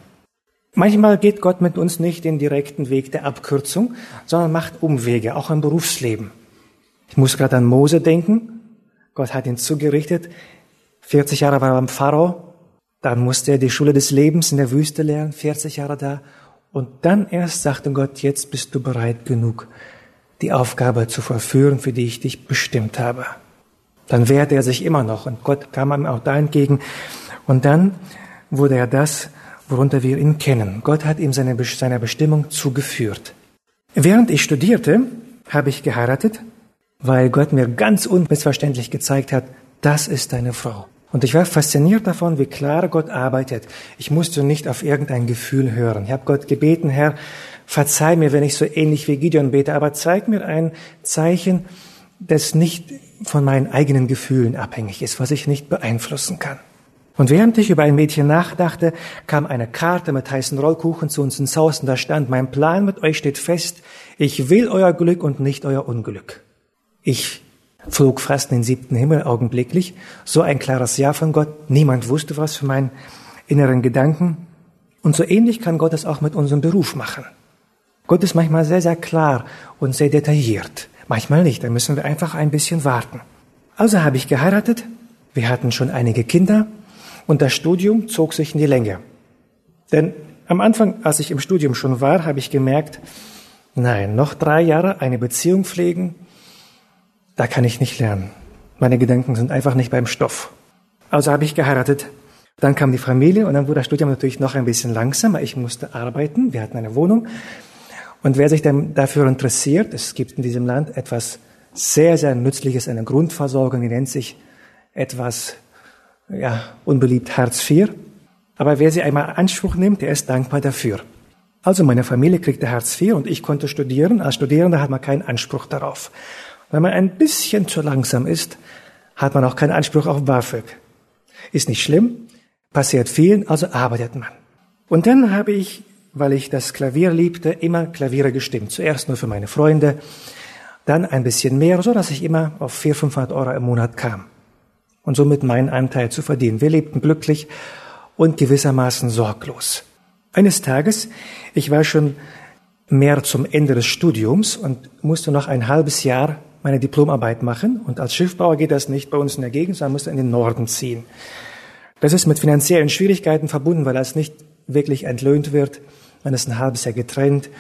Manchmal geht Gott mit uns nicht den direkten Weg der Abkürzung, sondern macht Umwege, auch im Berufsleben. Ich muss gerade an Mose denken. Gott hat ihn zugerichtet. 40 Jahre war er beim Pharao, dann musste er die Schule des Lebens in der Wüste lernen, 40 Jahre da. Und dann erst sagte Gott, jetzt bist du bereit genug, die Aufgabe zu verführen, für die ich dich bestimmt habe. Dann wehrte er sich immer noch und Gott kam ihm auch da entgegen. Und dann wurde er das, worunter wir ihn kennen. Gott hat ihm seine, seiner Bestimmung zugeführt. Während ich studierte, habe ich geheiratet, weil Gott mir ganz unmissverständlich gezeigt hat, das ist deine Frau. Und ich war fasziniert davon, wie klar Gott arbeitet. Ich musste nicht auf irgendein Gefühl hören. Ich habe Gott gebeten, Herr, verzeih mir, wenn ich so ähnlich wie Gideon bete, aber zeig mir ein Zeichen, das nicht von meinen eigenen Gefühlen abhängig ist, was ich nicht beeinflussen kann. Und während ich über ein Mädchen nachdachte, kam eine Karte mit heißen Rollkuchen zu uns ins Haus und da stand, mein Plan mit euch steht fest, ich will euer Glück und nicht euer Unglück. Ich flog fast in den siebten Himmel augenblicklich. So ein klares Ja von Gott. Niemand wusste was für meinen inneren Gedanken. Und so ähnlich kann Gott es auch mit unserem Beruf machen. Gott ist manchmal sehr, sehr klar und sehr detailliert. Manchmal nicht, da müssen wir einfach ein bisschen warten. Also habe ich geheiratet, wir hatten schon einige Kinder und das Studium zog sich in die Länge. Denn am Anfang, als ich im Studium schon war, habe ich gemerkt, nein, noch drei Jahre eine Beziehung pflegen, da kann ich nicht lernen. Meine Gedanken sind einfach nicht beim Stoff. Also habe ich geheiratet. Dann kam die Familie und dann wurde das Studium natürlich noch ein bisschen langsamer. Ich musste arbeiten. Wir hatten eine Wohnung. Und wer sich dann dafür interessiert, es gibt in diesem Land etwas sehr, sehr Nützliches, eine Grundversorgung, die nennt sich etwas, ja, unbeliebt Hartz IV. Aber wer sie einmal Anspruch nimmt, der ist dankbar dafür. Also meine Familie kriegte Hartz IV und ich konnte studieren. Als Studierender hat man keinen Anspruch darauf. Wenn man ein bisschen zu langsam ist, hat man auch keinen Anspruch auf BAföG. Ist nicht schlimm, passiert vielen, also arbeitet man. Und dann habe ich, weil ich das Klavier liebte, immer Klaviere gestimmt. Zuerst nur für meine Freunde, dann ein bisschen mehr, so dass ich immer auf 400, 500 Euro im Monat kam. Und somit meinen Anteil zu verdienen. Wir lebten glücklich und gewissermaßen sorglos. Eines Tages, ich war schon mehr zum Ende des Studiums und musste noch ein halbes Jahr meine Diplomarbeit machen. Und als Schiffbauer geht das nicht bei uns in der Gegend, sondern muss in den Norden ziehen. Das ist mit finanziellen Schwierigkeiten verbunden, weil das nicht wirklich entlöhnt wird. Man ist ein halbes Jahr getrennt.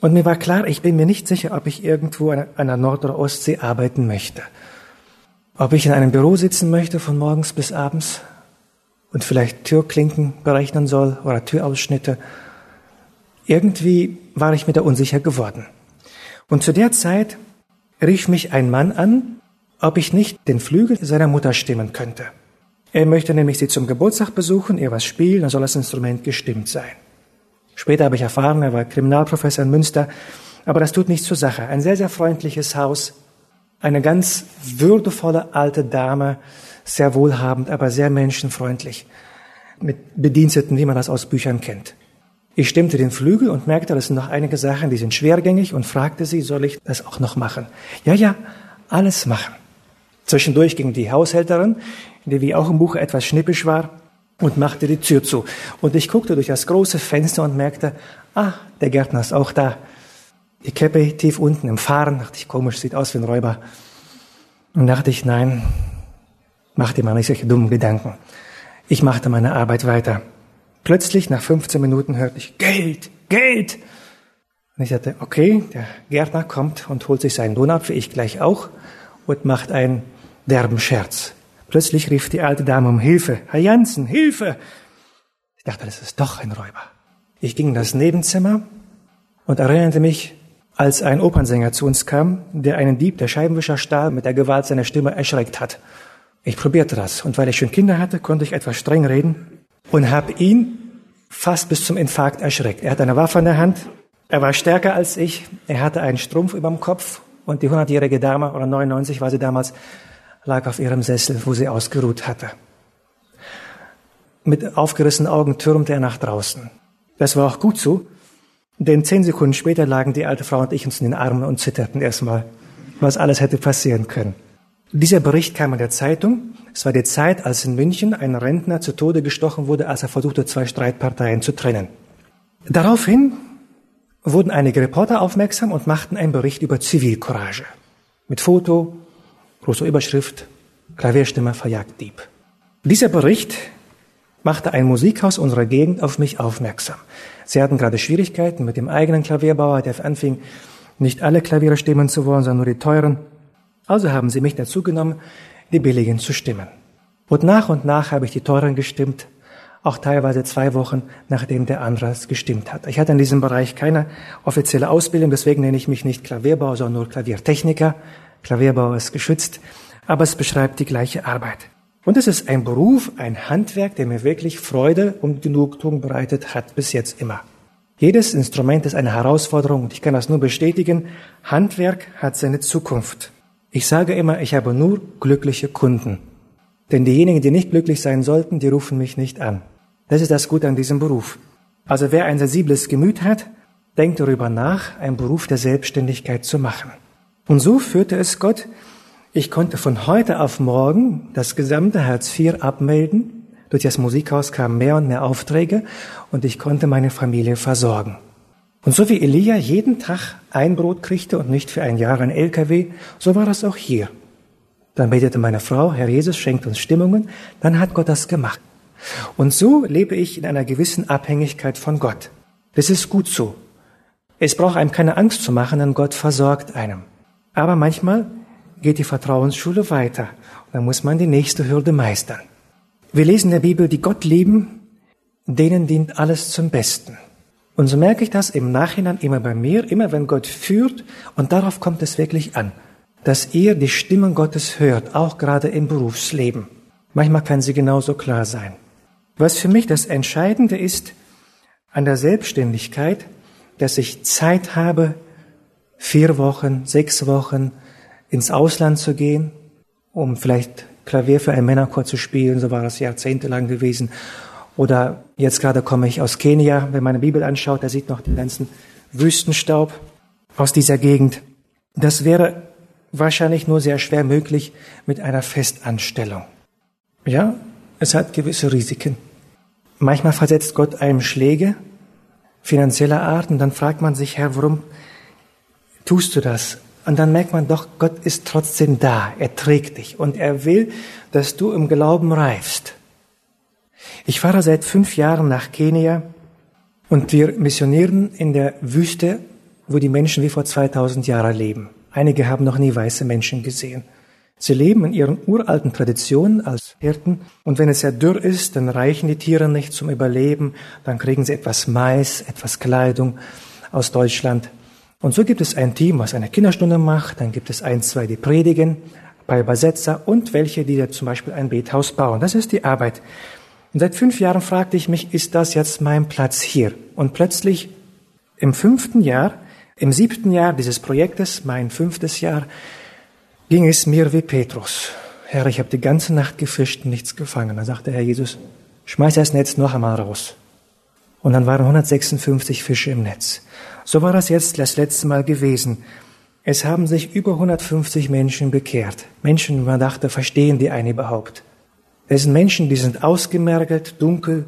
Und mir war klar, ich bin mir nicht sicher, ob ich irgendwo an der Nord- oder Ostsee arbeiten möchte. Ob ich in einem Büro sitzen möchte von morgens bis abends und vielleicht Türklinken berechnen soll oder Türausschnitte. Irgendwie war ich mir da unsicher geworden. Und zu der Zeit rief mich ein Mann an, ob ich nicht den Flügel seiner Mutter stimmen könnte. Er möchte nämlich sie zum Geburtstag besuchen, ihr was spielen, dann soll das Instrument gestimmt sein. Später habe ich erfahren, er war Kriminalprofessor in Münster, aber das tut nichts zur Sache. Ein sehr, sehr freundliches Haus. Eine ganz würdevolle alte Dame, sehr wohlhabend, aber sehr menschenfreundlich. Mit Bediensteten, wie man das aus Büchern kennt. Ich stimmte den Flügel und merkte, das sind noch einige Sachen, die sind schwergängig und fragte sie, soll ich das auch noch machen? Ja, ja, alles machen. Zwischendurch ging die Haushälterin, die wie auch im Buch etwas schnippisch war, und machte die Tür zu. Und ich guckte durch das große Fenster und merkte, ah, der Gärtner ist auch da. Die Käppe tief unten im Fahren, dachte ich, komisch, sieht aus wie ein Räuber. Und dachte ich, nein, mach dir mal nicht solche dummen Gedanken. Ich machte meine Arbeit weiter. Plötzlich, nach 15 Minuten, hörte ich, Geld, Geld. Und ich sagte, okay, der Gärtner kommt und holt sich seinen Lohnapfel, ich gleich auch, und macht einen derben Scherz. Plötzlich rief die alte Dame um Hilfe. Herr Jansen, Hilfe! Ich dachte, das ist doch ein Räuber. Ich ging in das Nebenzimmer und erinnerte mich, als ein Opernsänger zu uns kam, der einen Dieb, der Scheibenwischer stahl, mit der Gewalt seiner Stimme erschreckt hat. Ich probierte das und weil ich schon Kinder hatte, konnte ich etwas streng reden und habe ihn fast bis zum Infarkt erschreckt. Er hatte eine Waffe in der Hand, er war stärker als ich, er hatte einen Strumpf über dem Kopf und die 100-jährige Dame, oder 99 war sie damals, lag auf ihrem Sessel, wo sie ausgeruht hatte. Mit aufgerissenen Augen türmte er nach draußen. Das war auch gut so, denn zehn Sekunden später lagen die alte Frau und ich uns in den Armen und zitterten erstmal, was alles hätte passieren können. Dieser Bericht kam in der Zeitung. Es war die Zeit, als in München ein Rentner zu Tode gestochen wurde, als er versuchte, zwei Streitparteien zu trennen. Daraufhin wurden einige Reporter aufmerksam und machten einen Bericht über Zivilcourage. Mit Foto, große Überschrift, Klavierstimme verjagt Dieb. Dieser Bericht machte ein Musikhaus unserer Gegend auf mich aufmerksam. Sie hatten gerade Schwierigkeiten mit dem eigenen Klavierbauer, der anfing, nicht alle Klaviere stimmen zu wollen, sondern nur die teuren. Also haben sie mich dazu genommen, die billigen zu stimmen. Und nach und nach habe ich die teuren gestimmt, auch teilweise zwei Wochen, nachdem der andere es gestimmt hat. Ich hatte in diesem Bereich keine offizielle Ausbildung, deswegen nenne ich mich nicht Klavierbauer, sondern nur Klaviertechniker. Klavierbau ist geschützt, aber es beschreibt die gleiche Arbeit. Und es ist ein Beruf, ein Handwerk, der mir wirklich Freude und Genugtuung bereitet hat, bis jetzt immer. Jedes Instrument ist eine Herausforderung und ich kann das nur bestätigen. Handwerk hat seine Zukunft. Ich sage immer, ich habe nur glückliche Kunden. Denn diejenigen, die nicht glücklich sein sollten, die rufen mich nicht an. Das ist das Gute an diesem Beruf. Also wer ein sensibles Gemüt hat, denkt darüber nach, einen Beruf der Selbstständigkeit zu machen. Und so führte es Gott. Ich konnte von heute auf morgen das gesamte Hartz IV abmelden. Durch das Musikhaus kamen mehr und mehr Aufträge und ich konnte meine Familie versorgen. Und so wie Elia jeden Tag ein Brot kriegte und nicht für ein Jahr ein LKW, so war das auch hier. Dann betete meine Frau, Herr Jesus schenkt uns Stimmungen, dann hat Gott das gemacht. Und so lebe ich in einer gewissen Abhängigkeit von Gott. Das ist gut so. Es braucht einem keine Angst zu machen, denn Gott versorgt einem. Aber manchmal geht die Vertrauensschule weiter. Und dann muss man die nächste Hürde meistern. Wir lesen in der Bibel, die Gott lieben, denen dient alles zum Besten. Und so merke ich das im Nachhinein immer bei mir, immer wenn Gott führt, und darauf kommt es wirklich an, dass ihr die Stimmen Gottes hört, auch gerade im Berufsleben. Manchmal kann sie genauso klar sein. Was für mich das Entscheidende ist an der Selbstständigkeit, dass ich Zeit habe, vier Wochen, sechs Wochen ins Ausland zu gehen, um vielleicht Klavier für einen Männerchor zu spielen, so war das jahrzehntelang gewesen. Oder jetzt gerade komme ich aus Kenia, wenn man eine Bibel anschaut, da sieht noch den ganzen Wüstenstaub aus dieser Gegend. Das wäre wahrscheinlich nur sehr schwer möglich mit einer Festanstellung. Ja, es hat gewisse Risiken. Manchmal versetzt Gott einem Schläge finanzieller Art und dann fragt man sich, Herr, warum tust du das? Und dann merkt man doch, Gott ist trotzdem da. Er trägt dich und er will, dass du im Glauben reifst. Ich fahre seit fünf Jahren nach Kenia und wir missionieren in der Wüste, wo die Menschen wie vor 2000 Jahren leben. Einige haben noch nie weiße Menschen gesehen. Sie leben in ihren uralten Traditionen als Hirten und wenn es sehr dürr ist, dann reichen die Tiere nicht zum Überleben, dann kriegen sie etwas Mais, etwas Kleidung aus Deutschland und so gibt es ein Team, was eine Kinderstunde macht, dann gibt es ein, zwei, die predigen, bei Übersetzer und welche, die da zum Beispiel ein Bethaus bauen. Das ist die Arbeit. Und seit fünf Jahren fragte ich mich, ist das jetzt mein Platz hier? Und plötzlich im fünften Jahr, im siebten Jahr dieses Projektes, mein fünftes Jahr, ging es mir wie Petrus. Herr, ich habe die ganze Nacht gefischt und nichts gefangen. Dann sagte Herr Jesus, schmeiß das Netz noch einmal raus. Und dann waren 156 Fische im Netz. So war das jetzt das letzte Mal gewesen. Es haben sich über 150 Menschen bekehrt. Menschen, man dachte, verstehen die einen überhaupt? Es sind Menschen, die sind ausgemergelt, dunkel,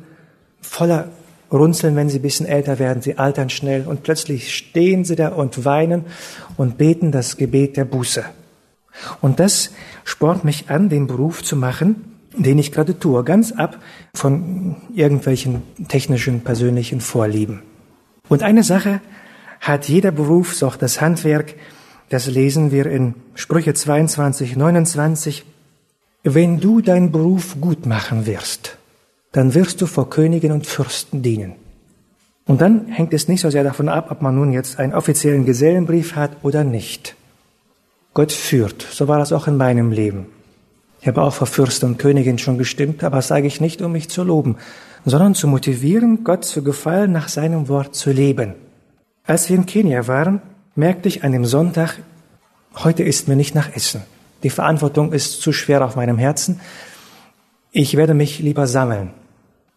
voller Runzeln, wenn sie ein bisschen älter werden, sie altern schnell und plötzlich stehen sie da und weinen und beten das Gebet der Buße. Und das spornt mich an, den Beruf zu machen, den ich gerade tue, ganz ab von irgendwelchen technischen, persönlichen Vorlieben. Und eine Sache hat jeder Beruf, so auch das Handwerk, das lesen wir in Sprüche 22, 29. Wenn du deinen Beruf gut machen wirst, dann wirst du vor Königen und Fürsten dienen. Und dann hängt es nicht so sehr davon ab, ob man nun jetzt einen offiziellen Gesellenbrief hat oder nicht. Gott führt. So war das auch in meinem Leben. Ich habe auch vor Fürsten und Königen schon gestimmt, aber das sage ich nicht, um mich zu loben, sondern zu motivieren, Gott zu gefallen, nach seinem Wort zu leben. Als wir in Kenia waren, merkte ich an dem Sonntag, heute ist mir nicht nach Essen. Die Verantwortung ist zu schwer auf meinem Herzen. Ich werde mich lieber sammeln.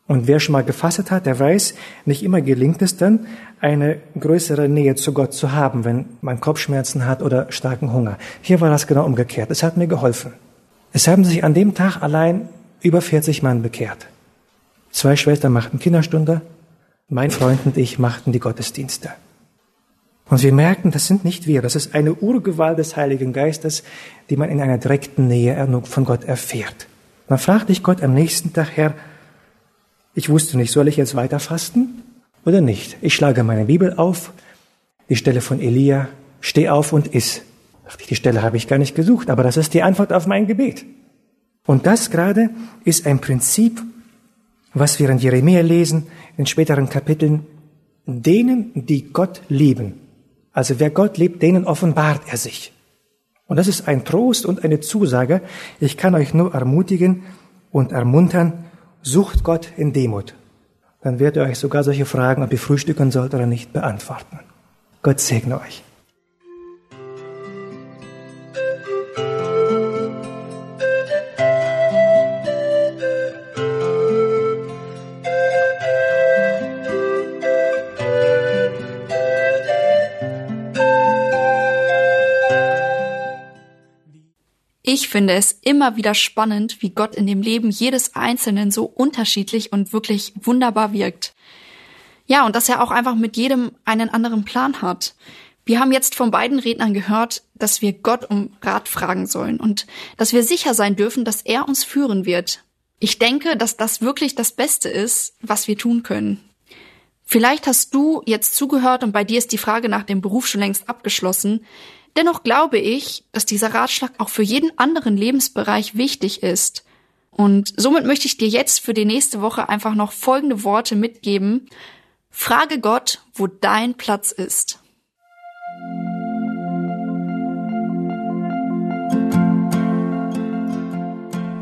Und wer schon mal gefastet hat, der weiß, nicht immer gelingt es dann, eine größere Nähe zu Gott zu haben, wenn man Kopfschmerzen hat oder starken Hunger. Hier war das genau umgekehrt. Es hat mir geholfen. Es haben sich an dem Tag allein über 40 Mann bekehrt. Zwei Schwestern machten Kinderstunde, mein Freund und ich machten die Gottesdienste. Und wir merken, das sind nicht wir, das ist eine Urgewalt des Heiligen Geistes, die man in einer direkten Nähe von Gott erfährt. Dann fragte ich Gott am nächsten Tag, Herr, ich wusste nicht, soll ich jetzt weiter fasten oder nicht? Ich schlage meine Bibel auf, die Stelle von Elia, steh auf und iss. Die Stelle habe ich gar nicht gesucht, aber das ist die Antwort auf mein Gebet. Und das gerade ist ein Prinzip, was wir in Jeremia lesen, in späteren Kapiteln, denen, die Gott lieben. Also wer Gott liebt, denen offenbart er sich. Und das ist ein Trost und eine Zusage. Ich kann euch nur ermutigen und ermuntern, sucht Gott in Demut. Dann wird er euch sogar solche Fragen, ob ihr frühstücken sollt oder nicht, beantworten. Gott segne euch. Finde es immer wieder spannend, wie Gott in dem Leben jedes Einzelnen so unterschiedlich und wirklich wunderbar wirkt. Ja, und dass er auch einfach mit jedem einen anderen Plan hat. Wir haben jetzt von beiden Rednern gehört, dass wir Gott um Rat fragen sollen und dass wir sicher sein dürfen, dass er uns führen wird. Ich denke, dass das wirklich das Beste ist, was wir tun können. Vielleicht hast du jetzt zugehört und bei dir ist die Frage nach dem Beruf schon längst abgeschlossen. Dennoch glaube ich, dass dieser Ratschlag auch für jeden anderen Lebensbereich wichtig ist. Und somit möchte ich dir jetzt für die nächste Woche einfach noch folgende Worte mitgeben. Frage Gott, wo dein Platz ist.